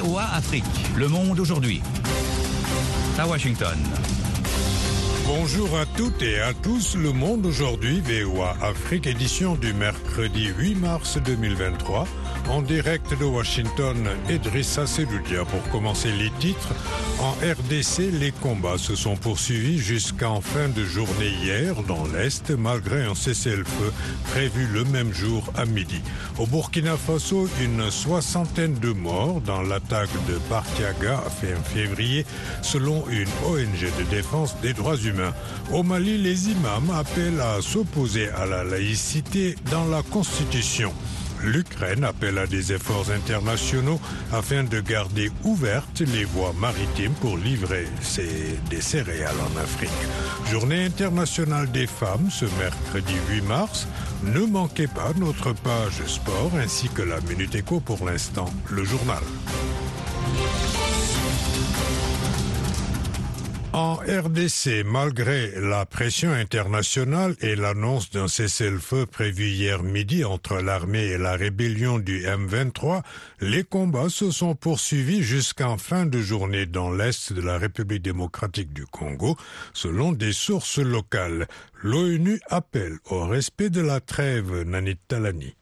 VOA Afrique. Le monde aujourd'hui. À Washington. Bonjour à toutes et à tous. Le monde aujourd'hui, VOA Afrique, édition du mercredi 8 mars 2023. En direct de Washington, Edrissa Seloudia pour commencer les titres. En RDC, les combats se sont poursuivis jusqu'en fin de journée hier dans l'Est, malgré un cessez-le-feu prévu le même jour à midi. Au Burkina Faso, une soixantaine de morts dans l'attaque de Bartiaga fin février, selon une ONG de défense des droits humains. Au Mali, les imams appellent à s'opposer à la laïcité dans la Constitution. L'Ukraine appelle à des efforts internationaux afin de garder ouvertes les voies maritimes pour livrer ses, des céréales en Afrique. Journée internationale des femmes ce mercredi 8 mars. Ne manquez pas notre page sport ainsi que la Minute Éco pour l'instant, le journal. En RDC, malgré la pression internationale et l'annonce d'un cessez-le-feu prévu hier midi entre l'armée et la rébellion du M23, les combats se sont poursuivis jusqu'en fin de journée dans l'est de la République démocratique du Congo, selon des sources locales. L'ONU appelle au respect de la trêve Nanit Talani.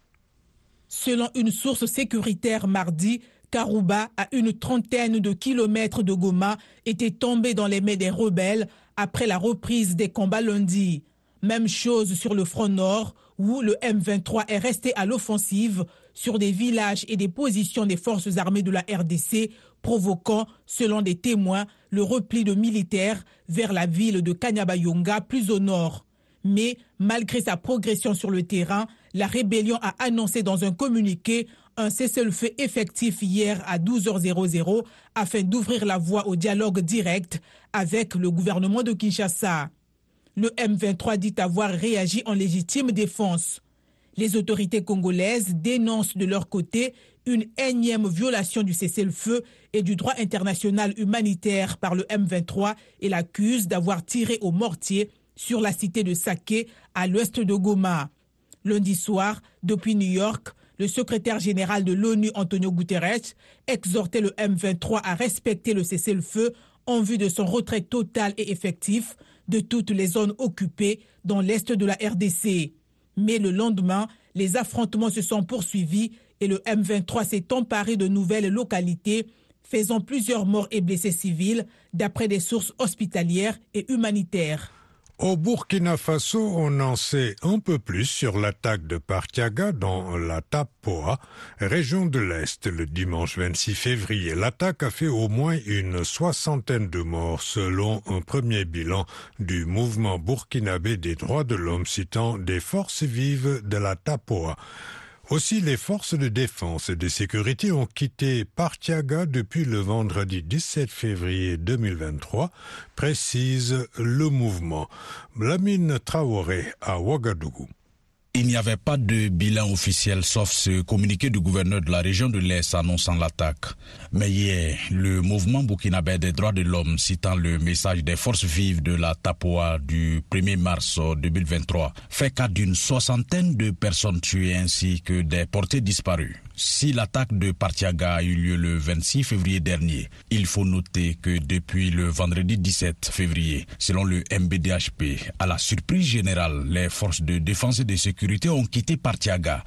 Selon une source sécuritaire mardi, Karouba, à une trentaine de kilomètres de Goma, était tombé dans les mains des rebelles après la reprise des combats lundi. Même chose sur le front nord, où le M23 est resté à l'offensive sur des villages et des positions des forces armées de la RDC, provoquant, selon des témoins, le repli de militaires vers la ville de Kanyabayonga plus au nord. Mais, malgré sa progression sur le terrain, la rébellion a annoncé dans un communiqué un cessez-le-feu effectif hier à 12h00 afin d'ouvrir la voie au dialogue direct avec le gouvernement de Kinshasa. Le M23 dit avoir réagi en légitime défense. Les autorités congolaises dénoncent de leur côté une énième violation du cessez-le-feu et du droit international humanitaire par le M23 et l'accusent d'avoir tiré au mortier sur la cité de Saké à l'ouest de Goma. Lundi soir, depuis New York, le secrétaire général de l'ONU, Antonio Guterres, exhortait le M23 à respecter le cessez-le-feu en vue de son retrait total et effectif de toutes les zones occupées dans l'est de la RDC. Mais le lendemain, les affrontements se sont poursuivis et le M23 s'est emparé de nouvelles localités, faisant plusieurs morts et blessés civils, d'après des sources hospitalières et humanitaires. Au Burkina Faso, on en sait un peu plus sur l'attaque de Partiaga dans la Tapoa, région de l'Est, le dimanche 26 février. L'attaque a fait au moins une soixantaine de morts, selon un premier bilan du mouvement burkinabé des droits de l'homme citant des forces vives de la Tapoa. Aussi, les forces de défense et de sécurité ont quitté Partiaga depuis le vendredi 17 février 2023, précise le mouvement. Lamine Traoré à Ouagadougou. Il n'y avait pas de bilan officiel sauf ce communiqué du gouverneur de la région de l'Est annonçant l'attaque. Mais hier, le mouvement burkinabé des droits de l'homme citant le message des forces vives de la Tapoa du 1er mars 2023 fait cas d'une soixantaine de personnes tuées ainsi que des portées disparues. Si l'attaque de Partiaga a eu lieu le 26 février dernier, il faut noter que depuis le vendredi 17 février, selon le MBDHP, à la surprise générale, les forces de défense et de sécurité ont quitté Partiaga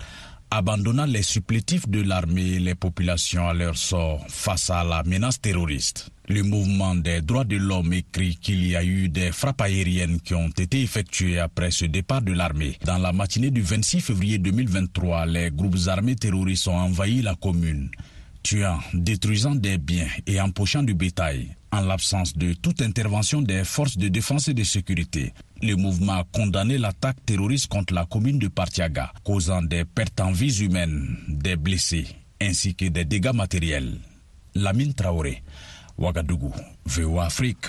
abandonnant les supplétifs de l'armée et les populations à leur sort face à la menace terroriste. Le mouvement des droits de l'homme écrit qu'il y a eu des frappes aériennes qui ont été effectuées après ce départ de l'armée. Dans la matinée du 26 février 2023, les groupes armés terroristes ont envahi la commune, tuant, détruisant des biens et empochant du bétail. En l'absence de toute intervention des forces de défense et de sécurité, le mouvement a condamné l'attaque terroriste contre la commune de Partiaga, causant des pertes en vies humaines, des blessés, ainsi que des dégâts matériels. Lamine Traoré, Ouagadougou, VOA Afrique.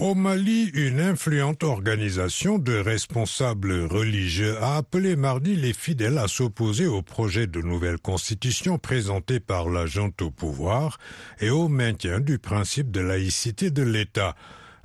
Au Mali, une influente organisation de responsables religieux a appelé mardi les fidèles à s'opposer au projet de nouvelle constitution présenté par la junte au pouvoir et au maintien du principe de laïcité de l'État.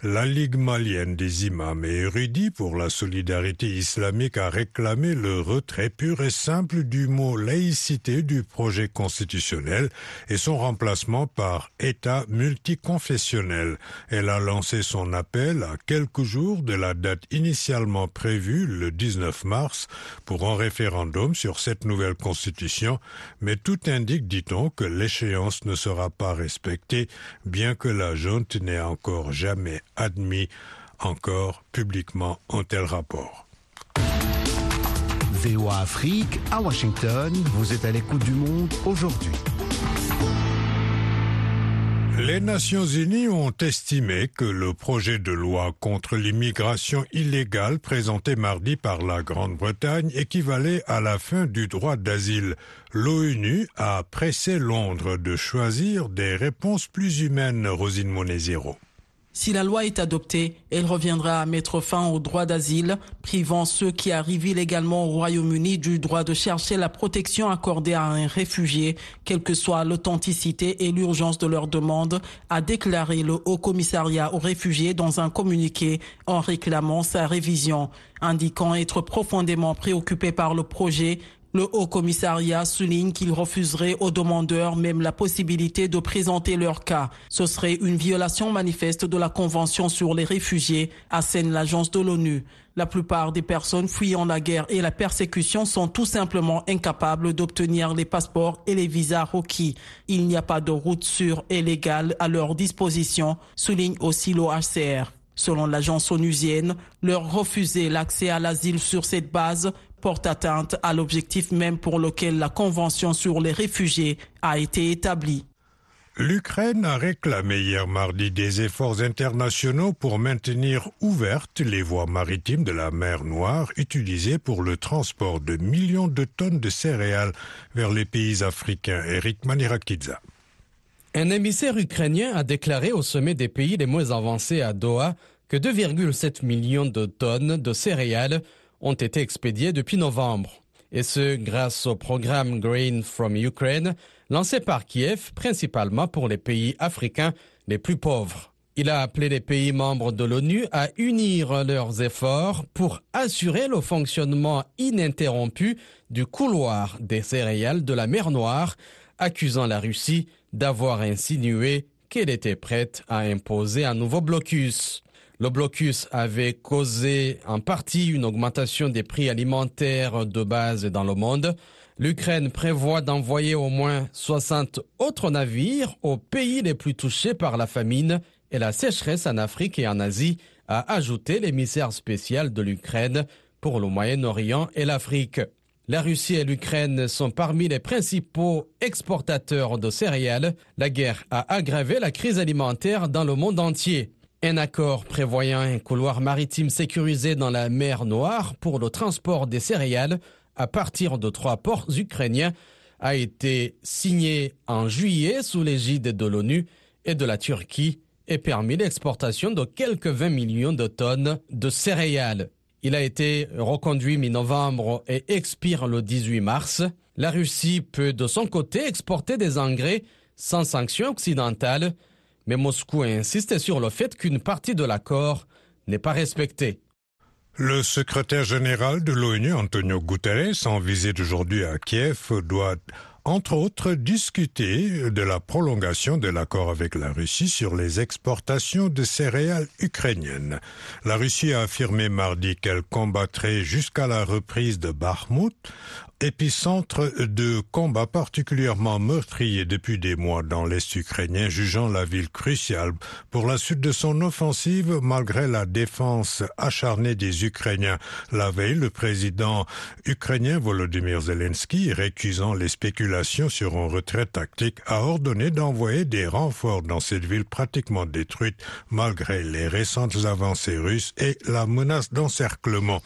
La Ligue malienne des imams et érudits pour la solidarité islamique a réclamé le retrait pur et simple du mot laïcité du projet constitutionnel et son remplacement par État multiconfessionnel. Elle a lancé son appel à quelques jours de la date initialement prévue, le 19 mars, pour un référendum sur cette nouvelle constitution, mais tout indique, dit-on, que l'échéance ne sera pas respectée, bien que la junte n'ait encore jamais admis encore publiquement un tel rapport. VOA Afrique, à Washington, vous êtes à l'écoute du monde aujourd'hui. Les Nations Unies ont estimé que le projet de loi contre l'immigration illégale présenté mardi par la Grande-Bretagne équivalait à la fin du droit d'asile. L'ONU a pressé Londres de choisir des réponses plus humaines, Rosine Monezero. Si la loi est adoptée, elle reviendra à mettre fin au droit d'asile, privant ceux qui arrivent illégalement au Royaume-Uni du droit de chercher la protection accordée à un réfugié, quelle que soit l'authenticité et l'urgence de leur demande, a déclaré le Haut Commissariat aux réfugiés dans un communiqué en réclamant sa révision, indiquant être profondément préoccupé par le projet le Haut Commissariat souligne qu'il refuserait aux demandeurs même la possibilité de présenter leur cas. Ce serait une violation manifeste de la Convention sur les réfugiés, assène l'agence de l'ONU. La plupart des personnes fuyant la guerre et la persécution sont tout simplement incapables d'obtenir les passeports et les visas requis. Il n'y a pas de route sûre et légale à leur disposition, souligne aussi l'OHCR. Selon l'agence onusienne, leur refuser l'accès à l'asile sur cette base porte atteinte à l'objectif même pour lequel la Convention sur les réfugiés a été établie. L'Ukraine a réclamé hier mardi des efforts internationaux pour maintenir ouvertes les voies maritimes de la mer Noire utilisées pour le transport de millions de tonnes de céréales vers les pays africains. Eric Manirakidza. Un émissaire ukrainien a déclaré au sommet des pays les moins avancés à Doha que 2,7 millions de tonnes de céréales ont été expédiés depuis novembre. Et ce, grâce au programme Grain from Ukraine, lancé par Kiev principalement pour les pays africains les plus pauvres. Il a appelé les pays membres de l'ONU à unir leurs efforts pour assurer le fonctionnement ininterrompu du couloir des céréales de la mer Noire, accusant la Russie d'avoir insinué qu'elle était prête à imposer un nouveau blocus. Le blocus avait causé en partie une augmentation des prix alimentaires de base dans le monde. L'Ukraine prévoit d'envoyer au moins 60 autres navires aux pays les plus touchés par la famine et la sécheresse en Afrique et en Asie, a ajouté l'émissaire spécial de l'Ukraine pour le Moyen-Orient et l'Afrique. La Russie et l'Ukraine sont parmi les principaux exportateurs de céréales. La guerre a aggravé la crise alimentaire dans le monde entier. Un accord prévoyant un couloir maritime sécurisé dans la mer Noire pour le transport des céréales à partir de trois ports ukrainiens a été signé en juillet sous l'égide de l'ONU et de la Turquie et permis l'exportation de quelques 20 millions de tonnes de céréales. Il a été reconduit mi-novembre et expire le 18 mars. La Russie peut de son côté exporter des engrais sans sanctions occidentales mais Moscou insiste sur le fait qu'une partie de l'accord n'est pas respectée. Le secrétaire général de l'ONU, Antonio Guterres, en visite aujourd'hui à Kiev, doit entre autres discuter de la prolongation de l'accord avec la Russie sur les exportations de céréales ukrainiennes. La Russie a affirmé mardi qu'elle combattrait jusqu'à la reprise de Bakhmut épicentre de combats particulièrement meurtriers depuis des mois dans l'Est ukrainien, jugeant la ville cruciale pour la suite de son offensive malgré la défense acharnée des Ukrainiens. La veille, le président ukrainien Volodymyr Zelensky, récusant les spéculations sur un retrait tactique, a ordonné d'envoyer des renforts dans cette ville pratiquement détruite malgré les récentes avancées russes et la menace d'encerclement.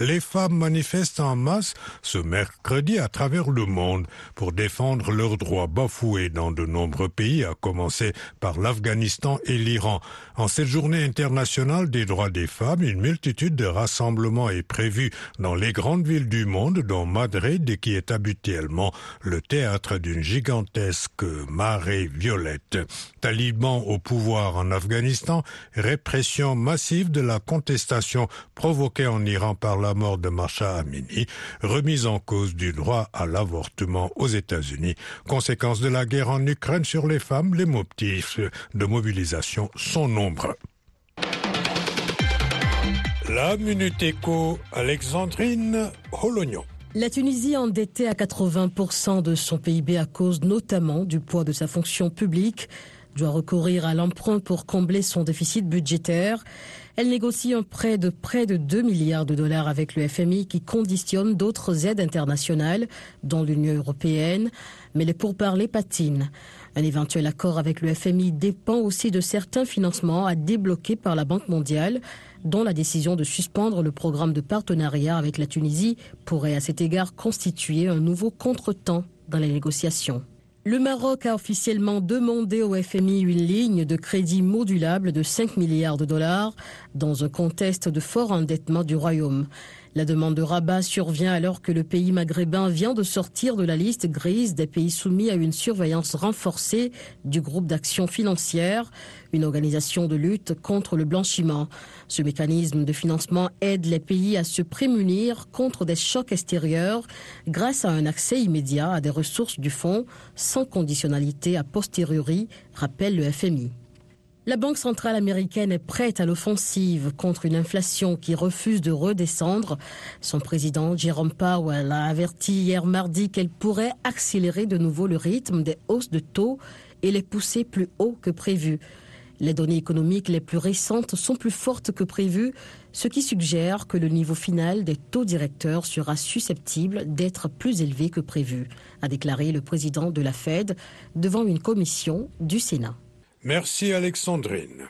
Les femmes manifestent en masse ce mercredi à travers le monde pour défendre leurs droits bafoués dans de nombreux pays, à commencer par l'Afghanistan et l'Iran. En cette journée internationale des droits des femmes, une multitude de rassemblements est prévue dans les grandes villes du monde, dont Madrid, qui est habituellement le théâtre d'une gigantesque marée violette. Talibans au pouvoir en Afghanistan, répression massive de la contestation provoquée en Iran par la mort de Masha Amini, remise en cause du droit à l'avortement aux États-Unis, conséquence de la guerre en Ukraine sur les femmes, les motifs de mobilisation sont nombreux. La Minute Éco, Alexandrine Holognon. La Tunisie endettée à 80% de son PIB à cause notamment du poids de sa fonction publique doit recourir à l'emprunt pour combler son déficit budgétaire. Elle négocie un prêt de près de 2 milliards de dollars avec le FMI qui conditionne d'autres aides internationales, dont l'Union européenne, mais les pourparlers patinent. Un éventuel accord avec le FMI dépend aussi de certains financements à débloquer par la Banque mondiale, dont la décision de suspendre le programme de partenariat avec la Tunisie pourrait à cet égard constituer un nouveau contretemps dans les négociations. Le Maroc a officiellement demandé au FMI une ligne de crédit modulable de 5 milliards de dollars dans un contexte de fort endettement du Royaume. La demande de rabat survient alors que le pays maghrébin vient de sortir de la liste grise des pays soumis à une surveillance renforcée du groupe d'action financière, une organisation de lutte contre le blanchiment. Ce mécanisme de financement aide les pays à se prémunir contre des chocs extérieurs grâce à un accès immédiat à des ressources du fonds sans conditionnalité a posteriori, rappelle le FMI. La Banque centrale américaine est prête à l'offensive contre une inflation qui refuse de redescendre. Son président Jerome Powell a averti hier mardi qu'elle pourrait accélérer de nouveau le rythme des hausses de taux et les pousser plus haut que prévu. Les données économiques les plus récentes sont plus fortes que prévu, ce qui suggère que le niveau final des taux directeurs sera susceptible d'être plus élevé que prévu, a déclaré le président de la Fed devant une commission du Sénat. Merci Alexandrine.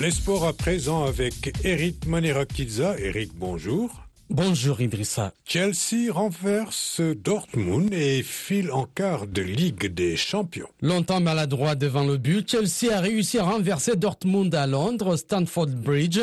Les sports à présent avec Eric Manirakiza. Eric, bonjour. Bonjour Idrissa. Chelsea renverse Dortmund et file en quart de Ligue des Champions. Longtemps maladroit devant le but, Chelsea a réussi à renverser Dortmund à Londres, Stanford Bridge.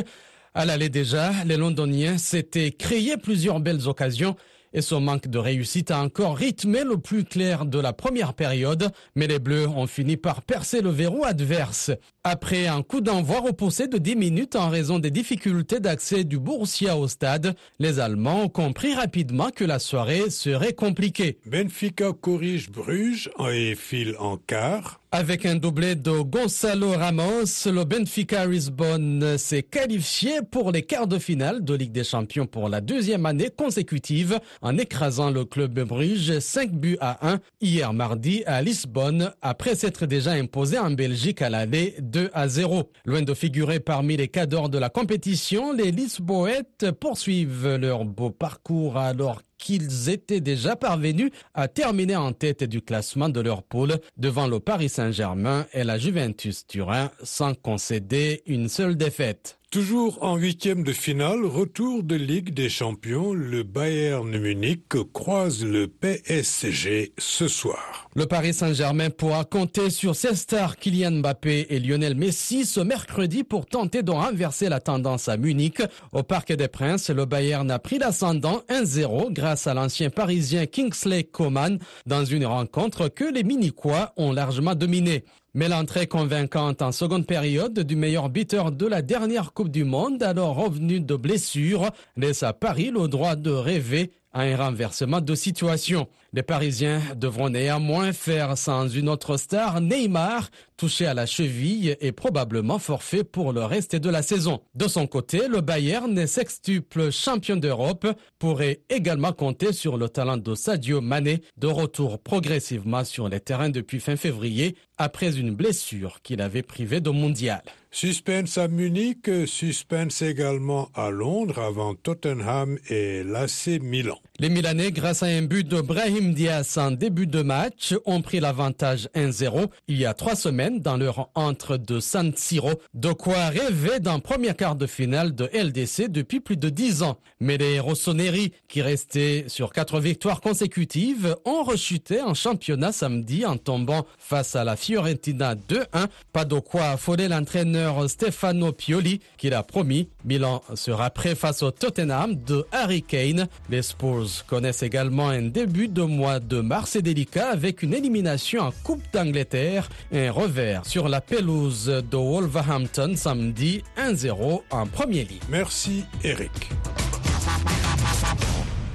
À l'aller déjà, les Londoniens s'étaient créé plusieurs belles occasions et son manque de réussite a encore rythmé le plus clair de la première période, mais les Bleus ont fini par percer le verrou adverse. Après un coup d'envoi repoussé de 10 minutes en raison des difficultés d'accès du Borussia au stade, les Allemands ont compris rapidement que la soirée serait compliquée. Benfica corrige Bruges et file en quart. Avec un doublé de Gonzalo Ramos, le Benfica Lisbonne s'est qualifié pour les quarts de finale de Ligue des Champions pour la deuxième année consécutive en écrasant le club Bruges 5 buts à 1 hier mardi à Lisbonne après s'être déjà imposé en Belgique à l'aller 2 à 0. Loin de figurer parmi les cadors de la compétition, les Lisboètes poursuivent leur beau parcours alors qu'ils étaient déjà parvenus à terminer en tête du classement de leur poule devant le Paris Saint-Germain et la Juventus Turin sans concéder une seule défaite. Toujours en huitième de finale, retour de Ligue des Champions, le Bayern Munich croise le PSG ce soir. Le Paris Saint-Germain pourra compter sur ses stars Kylian Mbappé et Lionel Messi ce mercredi pour tenter de renverser la tendance à Munich. Au Parc des Princes, le Bayern a pris l'ascendant 1-0 grâce à l'ancien parisien Kingsley Coman dans une rencontre que les Minicois ont largement dominée. Mais l'entrée convaincante en seconde période du meilleur buteur de la dernière Coupe du Monde, alors revenu de blessure, laisse à Paris le droit de rêver à un renversement de situation. Les Parisiens devront néanmoins faire sans une autre star, Neymar, touché à la cheville et probablement forfait pour le reste de la saison. De son côté, le Bayern, sextuple champion d'Europe, pourrait également compter sur le talent de Sadio Mané, de retour progressivement sur les terrains depuis fin février, après une blessure qu'il avait privé de mondial. Suspense à Munich, suspense également à Londres avant Tottenham et l'AC Milan. Les Milanais, grâce à un but de Brahim Diaz en début de match, ont pris l'avantage 1-0 il y a trois semaines dans leur entre de San Siro, de quoi rêver d'un premier quart de finale de LDC depuis plus de dix ans. Mais les Rossoneri, qui restaient sur quatre victoires consécutives, ont rechuté en championnat samedi en tombant face à la Fiorentina 2-1. Pas de quoi affoler l'entraîneur Stefano Pioli, qui l'a promis. Milan sera prêt face au Tottenham de Harry Kane. Les Spurs connaissent également un début de mois de mars et délicat avec une élimination en Coupe d'Angleterre, un revers sur la pelouse de Wolverhampton samedi 1-0 en premier lit. Merci Eric.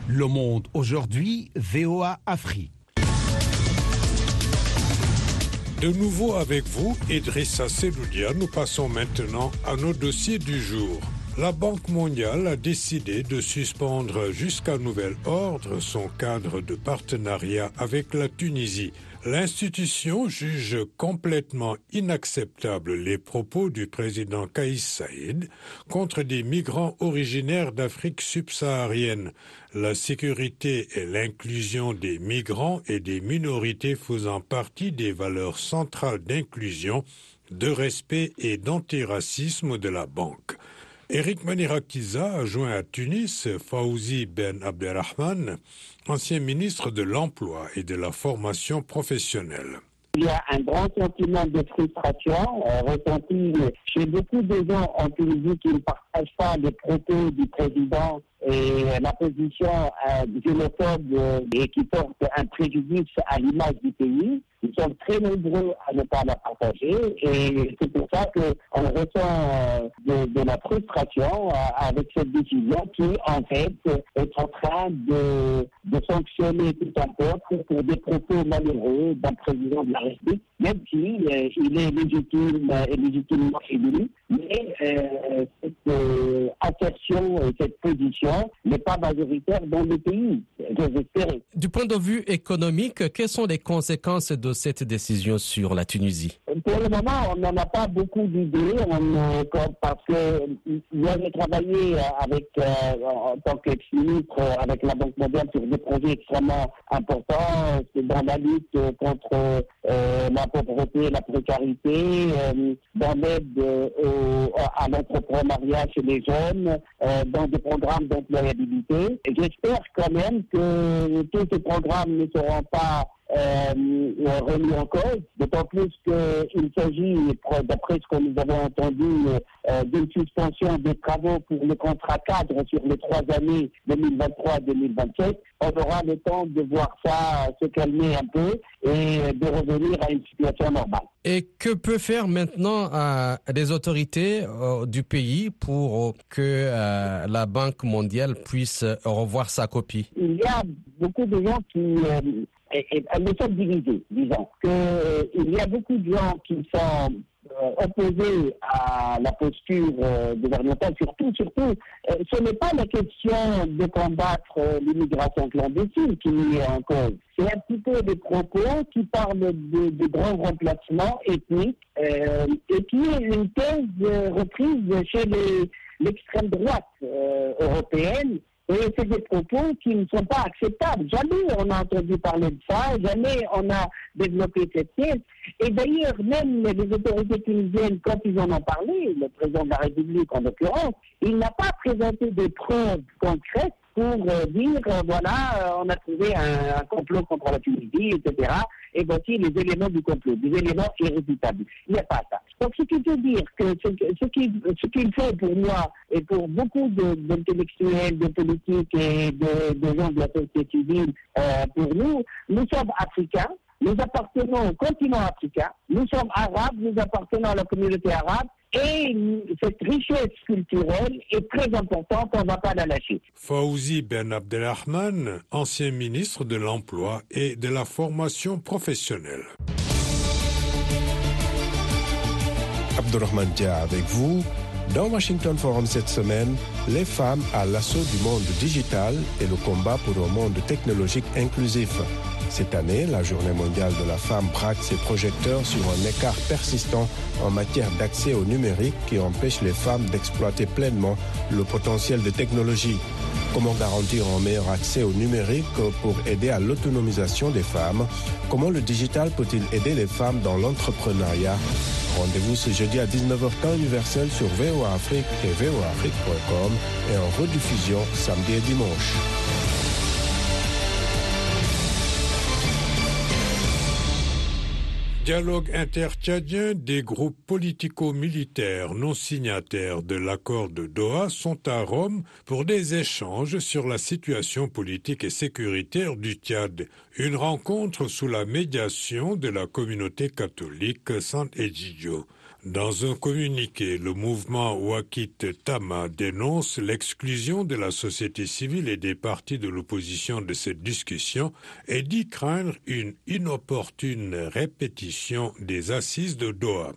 Le monde aujourd'hui, VOA Afrique. De nouveau avec vous, Idrissa Seloudia, nous passons maintenant à nos dossiers du jour. La Banque mondiale a décidé de suspendre jusqu'à nouvel ordre son cadre de partenariat avec la Tunisie. L'institution juge complètement inacceptables les propos du président Kaïs Saïd contre des migrants originaires d'Afrique subsaharienne. La sécurité et l'inclusion des migrants et des minorités faisant partie des valeurs centrales d'inclusion, de respect et d'antiracisme de la banque. Eric Manirakiza a joint à Tunis Fawzi Ben Abderrahman, ancien ministre de l'Emploi et de la formation professionnelle. Il y a un grand sentiment de frustration euh, ressenti chez beaucoup de gens en Tunisie qui ne partagent pas les propos du président et la position euh, xénophobe euh, et qui porte un préjudice à l'image du pays. Nous sommes très nombreux à ne pas la partager et c'est pour ça qu'on ressent de, de, la frustration avec cette décision qui, en fait, est en train de, de sanctionner tout un peuple pour des propos malheureux d'un président de la République, même s'il si, il est légitime et légitimement élu. Mais euh, cette euh, assertion et cette position n'est pas majoritaire dans le pays, j'espère. Du point de vue économique, quelles sont les conséquences de cette décision sur la Tunisie Pour le moment, on n'en a pas beaucoup d'idées, parce que j'ai travaillé avec, euh, en tant qu'ex-ministre avec la Banque mondiale sur des projets extrêmement importants dans la lutte contre euh, la pauvreté et la précarité, euh, dans l'aide à l'entrepreneuriat chez les jeunes, dans des programmes d'employabilité. J'espère quand même que tous ces programmes ne seront pas euh, remis en cause, d'autant plus qu'il s'agit, d'après ce que nous avons entendu, euh, d'une suspension des travaux pour le contrat cadre sur les trois années 2023-2027. On aura le temps de voir ça se calmer un peu et de revenir à une situation normale. Et que peut faire maintenant euh, les autorités euh, du pays pour que la Banque mondiale puisse revoir sa copie? Il y a beaucoup de gens qui elles sont divisées, disons. Que, il y a beaucoup de gens qui sont opposés à la posture gouvernementale, surtout, surtout, ce n'est pas la question de combattre l'immigration clandestine qui est en cause. C'est un petit peu des propos qui parlent de, de grands remplacements ethniques euh, et qui est une thèse reprise chez l'extrême droite euh, européenne et c'est des propos qui ne sont pas acceptables. Jamais on a entendu parler de ça, jamais on a développé cette pièce. Et d'ailleurs, même les autorités tunisiennes, quand ils en ont parlé, le président de la République en l'occurrence, il n'a pas présenté des preuves concrètes pour euh, dire, euh, voilà, euh, on a trouvé un, un, complot contre la Tunisie, etc. Et voici les éléments du complot, des éléments irréfutables. Il n'y a pas ça. Donc, ce qui veut dire que ce, ce qu'il ce qu'il fait pour moi et pour beaucoup d'intellectuels, de, de, politiques et de, de, gens de la société civile, euh, pour nous, nous sommes africains, nous appartenons au continent africain, nous sommes arabes, nous appartenons à la communauté arabe, et cette richesse culturelle est très importante, on ne va pas la lâcher. Fawzi Ben Abdelrahman, ancien ministre de l'Emploi et de la formation professionnelle. Abdelrahman Dia avec vous. Dans Washington Forum cette semaine, les femmes à l'assaut du monde digital et le combat pour un monde technologique inclusif. Cette année, la Journée mondiale de la femme braque ses projecteurs sur un écart persistant en matière d'accès au numérique qui empêche les femmes d'exploiter pleinement le potentiel de technologie. Comment garantir un meilleur accès au numérique pour aider à l'autonomisation des femmes? Comment le digital peut-il aider les femmes dans l'entrepreneuriat? Rendez-vous ce jeudi à 19h temps universel sur VOA Afrique et voaafrique.com et en rediffusion samedi et dimanche. Dialogue intertchadien des groupes politico-militaires non signataires de l'accord de Doha sont à Rome pour des échanges sur la situation politique et sécuritaire du Tchad. Une rencontre sous la médiation de la communauté catholique Sant-Egidio. Dans un communiqué, le mouvement Wakit Tama dénonce l'exclusion de la société civile et des partis de l'opposition de cette discussion et dit craindre une inopportune répétition des assises de Doha.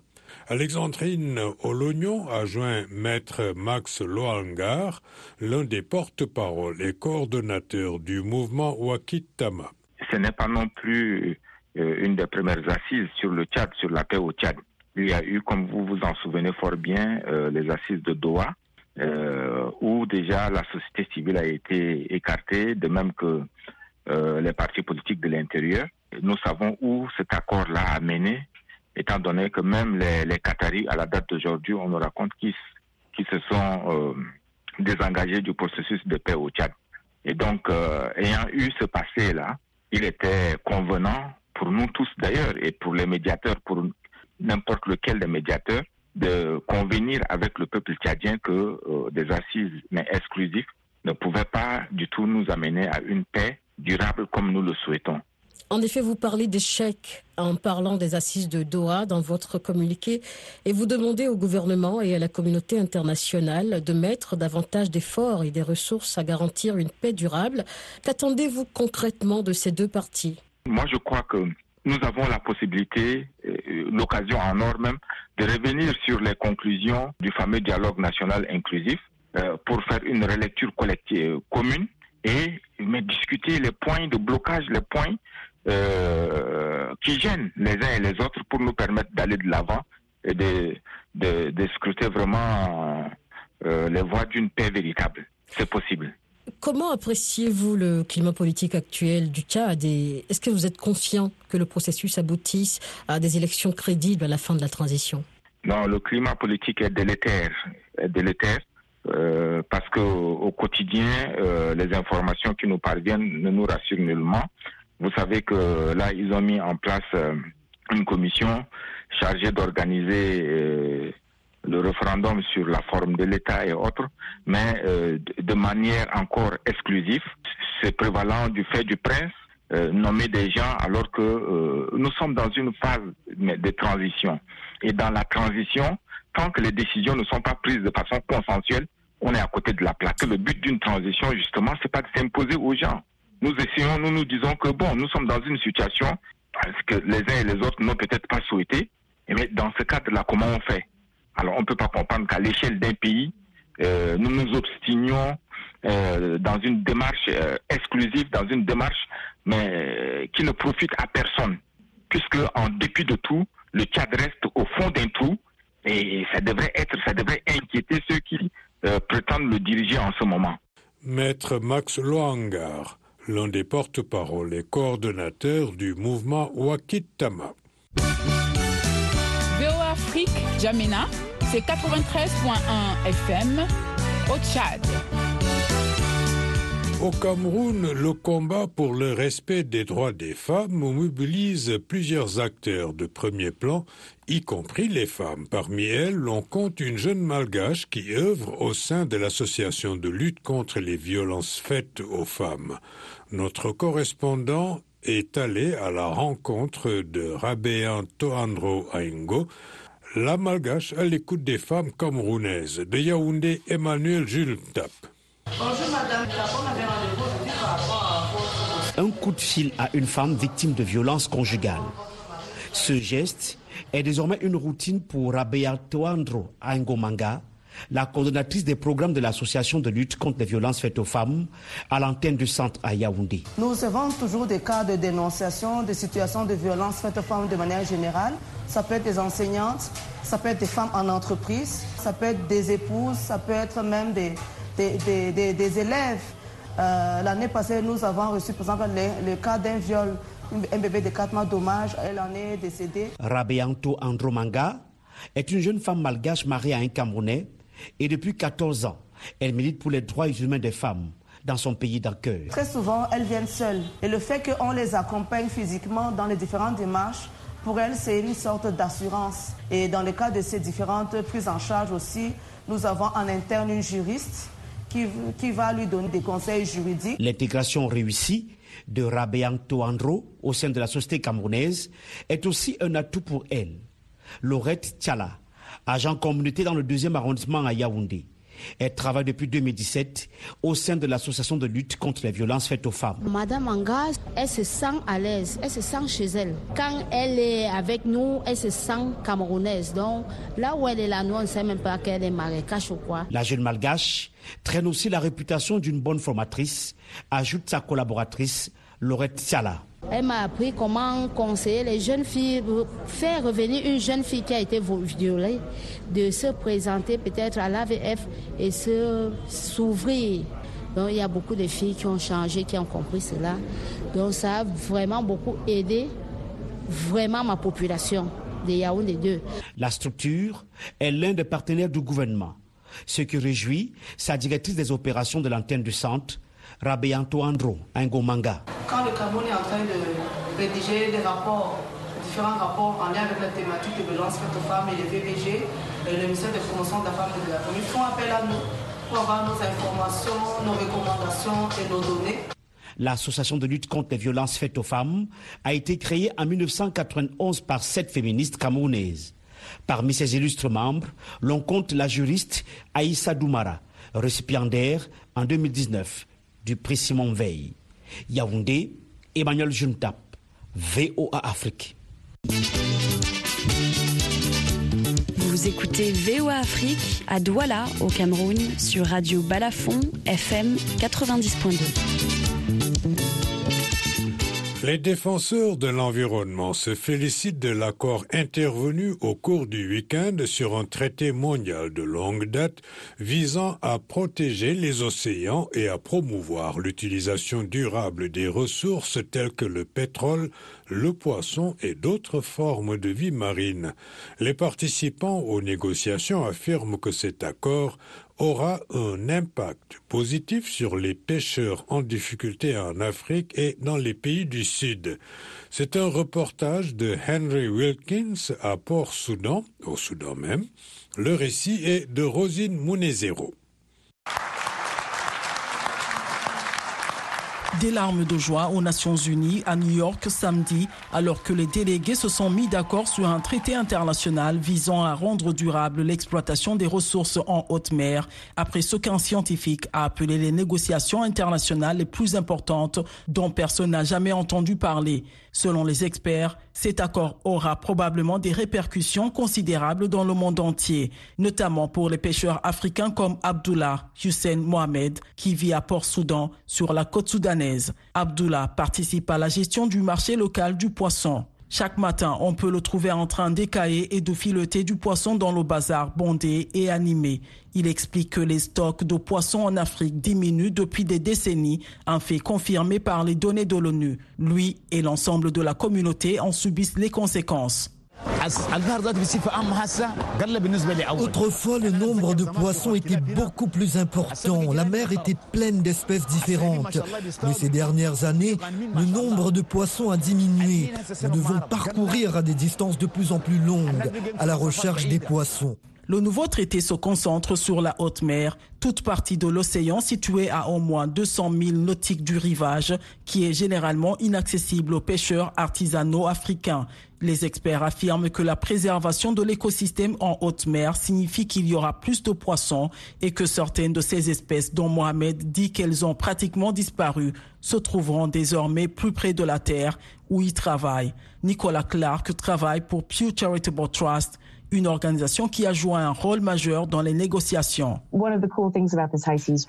Alexandrine Olognon a joint Maître Max Loangar, l'un des porte-parole et coordonnateurs du mouvement Wakit Tama. Ce n'est pas non plus une des premières assises sur le Tchad, sur la paix au Tchad il y a eu, comme vous vous en souvenez fort bien, euh, les assises de Doha, euh, où déjà la société civile a été écartée, de même que euh, les partis politiques de l'intérieur. Nous savons où cet accord-là a mené, étant donné que même les, Qataris, à la date d'aujourd'hui, on nous raconte qu'ils qui se sont désengagés du processus de paix au Tchad. Et donc, ayant eu ce passé-là, il était convenant pour nous tous d'ailleurs et pour les médiateurs, pour n'importe lequel des médiateurs de convenir avec le peuple tchadien que euh, des assises, mais exclusives, ne pouvaient pas du tout nous amener à une paix durable comme nous le souhaitons. En effet, vous parlez d'échec en parlant des assises de Doha dans votre communiqué et vous demandez au gouvernement et à la communauté internationale de mettre davantage d'efforts et des ressources à garantir une paix durable. Qu'attendez-vous concrètement de ces deux parties? Moi, je crois que nous avons la possibilité, euh, l'occasion en or même, de revenir sur les conclusions du fameux dialogue national inclusif euh, pour faire une relecture collective euh, commune et discuter les points de blocage, les points qui gênent les uns et les autres pour nous permettre d'aller de l'avant et de, de scruter vraiment les voies d'une paix véritable. C'est possible. Comment appréciez-vous le climat politique actuel du Tchad est-ce que vous êtes confiant que le processus aboutisse à des élections crédibles à la fin de la transition? Non, le climat politique est délétère, délétère euh, parce que au quotidien, euh, les informations qui nous parviennent ne nous rassurent nullement. Vous savez que là, ils ont mis en place euh, une commission chargée d'organiser le référendum sur la forme de l'État et autres, mais euh, de manière encore exclusive. C'est prévalent du fait du prince euh, nommer des gens alors que euh, nous sommes dans une phase de transition. Et dans la transition, tant que les décisions ne sont pas prises de façon consensuelle, on est à côté de la plaque. Le but d'une transition, justement, c'est pas de s'imposer aux gens. Nous essayons, nous nous disons que bon, nous sommes dans une situation que les uns et les autres n'ont peut-être pas souhaité. Mais dans ce cadre-là, comment on fait? Alors on ne peut pas comprendre qu'à l'échelle d'un pays, euh, nous nous obstinions euh, dans une démarche euh, exclusive, dans une démarche mais qui ne profite à personne, puisque en dépit de tout, le Tchad reste au fond d'un trou et ça devrait être, ça devrait inquiéter ceux qui prétendent le diriger en ce moment. Maître Max Loangar, l'un des porte-parole et coordonnateurs du mouvement Wakitama. Afrique, Jamena, c'est 93.1 FM au Tchad. Au Cameroun, le combat pour le respect des droits des femmes mobilise plusieurs acteurs de premier plan, y compris les femmes. Parmi elles, on compte une jeune malgache qui œuvre au sein de l'association de lutte contre les violences faites aux femmes. Notre correspondant est allé à la rencontre de Rabéan Toandro Aingo, la malgache à l'écoute des femmes camerounaises. De Yaoundé, Emmanuel Jules Tap. Bonjour madame, on avait rendez-vous par rapport à Un coup de fil à une femme victime de violences conjugales. Ce geste est désormais une routine pour Rabea Toandro Manga, la coordonnatrice des programmes de l'association de lutte contre les violences faites aux femmes à l'antenne du centre à Yaoundé. Nous avons toujours des cas de dénonciation de situations de violences faites aux femmes de manière générale. Ça peut être des enseignantes, ça peut être des femmes en entreprise, ça peut être des épouses, ça peut être même des, des, des, des élèves L'année passée, nous avons reçu, par exemple, le, cas d'un viol. Un bébé de 4 mois dommage, elle en est décédée. Rabeanto Andromanga est une jeune femme malgache mariée à un Camerounais et depuis 14 ans, elle milite pour les droits humains des femmes dans son pays d'accueil. Très souvent, elles viennent seules. Et le fait qu'on les accompagne physiquement dans les différentes démarches, pour elles, c'est une sorte d'assurance. Et dans le cas de ces différentes prises en charge aussi, nous avons en interne une juriste qui, qui va lui donner des conseils juridiques. L'intégration réussie de Rabeang Toandro au sein de la société camerounaise est aussi un atout pour elle. Laurette Tchala, agent communauté dans le deuxième arrondissement à Yaoundé. Elle travaille depuis 2017 au sein de l'association de lutte contre les violences faites aux femmes. Madame Anga, elle se sent à l'aise, elle se sent chez elle. Quand elle est avec nous, elle se sent camerounaise. Donc là où elle est là, nous, on ne sait même pas qu'elle est marécache ou quoi. La jeune malgache traîne aussi la réputation d'une bonne formatrice, ajoute sa collaboratrice Laurette Siala. Elle m'a appris comment conseiller les jeunes filles, faire revenir une jeune fille qui a été violée, de se présenter peut-être à l'AVF et se s'ouvrir. Donc il y a beaucoup de filles qui ont changé, qui ont compris cela. Donc ça a vraiment beaucoup aidé vraiment ma population de Yaoundé 2. La structure est l'un des partenaires du gouvernement. Ce qui réjouit sa directrice des opérations de l'antenne du centre, Rabeanto Andro, Ngomanga. Quand le Cameroun est en train de rédiger des rapports, différents rapports en lien avec la thématique de violence faites aux femmes et les VBG, le ministère de promotion de la femme et de la famille font appel à nous pour avoir nos informations, nos recommandations et nos données. L'association de lutte contre les violences faites aux femmes a été créée en 1991 par sept féministes camerounaises. Parmi ses illustres membres, l'on compte la juriste Aïssa Doumara, récipiendaire en 2019 du prix Simon Veil. Yaoundé, Emmanuel Juntap, VOA Afrique. Vous écoutez VOA Afrique à Douala, au Cameroun, sur Radio Balafon, FM 90.2. Les défenseurs de l'environnement se félicitent de l'accord intervenu au cours du week-end sur un traité mondial de longue date visant à protéger les océans et à promouvoir l'utilisation durable des ressources telles que le pétrole, le poisson et d'autres formes de vie marine. Les participants aux négociations affirment que cet accord aura un impact positif sur les pêcheurs en difficulté en Afrique et dans les pays du Sud. C'est un reportage de Henry Wilkins à Port-Soudan, au Soudan même. Le récit est de Rosine Munezero. Des larmes de joie aux Nations Unies à New York samedi, alors que les délégués se sont mis d'accord sur un traité international visant à rendre durable l'exploitation des ressources en haute mer, après ce qu'un scientifique a appelé les négociations internationales les plus importantes dont personne n'a jamais entendu parler. Selon les experts, cet accord aura probablement des répercussions considérables dans le monde entier, notamment pour les pêcheurs africains comme Abdullah Hussein Mohamed, qui vit à Port-Soudan, sur la côte soudanaise. Abdullah participe à la gestion du marché local du poisson. Chaque matin, on peut le trouver en train d'écailler et de fileter du poisson dans le bazar bondé et animé. Il explique que les stocks de poissons en Afrique diminuent depuis des décennies, un fait confirmé par les données de l'ONU. Lui et l'ensemble de la communauté en subissent les conséquences. Autrefois, le nombre de poissons était beaucoup plus important. La mer était pleine d'espèces différentes. Mais ces dernières années, le nombre de poissons a diminué. Nous devons parcourir à des distances de plus en plus longues à la recherche des poissons. Le nouveau traité se concentre sur la haute mer, toute partie de l'océan située à au moins 200 000 nautiques du rivage, qui est généralement inaccessible aux pêcheurs artisanaux africains. Les experts affirment que la préservation de l'écosystème en haute mer signifie qu'il y aura plus de poissons et que certaines de ces espèces dont Mohamed dit qu'elles ont pratiquement disparu se trouveront désormais plus près de la terre où ils travaillent. Nicolas Clark travaille pour Pew Charitable Trust, une organisation qui a joué un rôle majeur dans les négociations.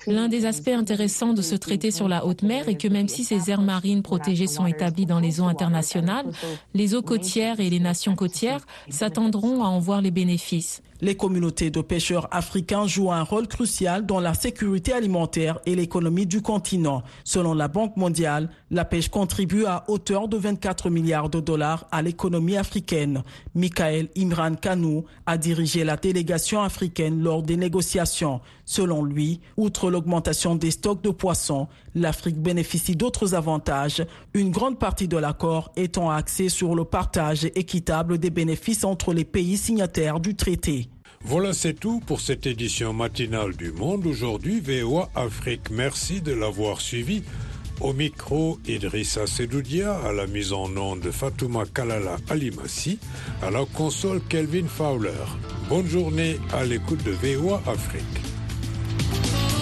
L'un des aspects intéressants de ce traité sur la haute mer est que même si ces aires marines protégées sont établies dans les eaux internationales, les eaux côtières et les nations côtières s'attendront à en voir les bénéfices. Les communautés de pêcheurs africains jouent un rôle crucial dans la sécurité alimentaire et l'économie du continent. Selon la Banque mondiale, la pêche contribue à hauteur de 24 milliards de dollars à l'économie africaine. Michael Imran Kanou a dirigé la délégation africaine lors des négociations. Selon lui, outre l'augmentation des stocks de poissons, l'Afrique bénéficie d'autres avantages, une grande partie de l'accord étant axée sur le partage équitable des bénéfices entre les pays signataires du traité. Voilà, c'est tout pour cette édition matinale du Monde. Aujourd'hui, VOA Afrique. Merci de l'avoir suivi. Au micro, Idrissa Sedoudia, à la mise en onde Fatouma Kalala Alimassi, à la console Kelvin Fowler. Bonne journée à l'écoute de VOA Afrique. Oh,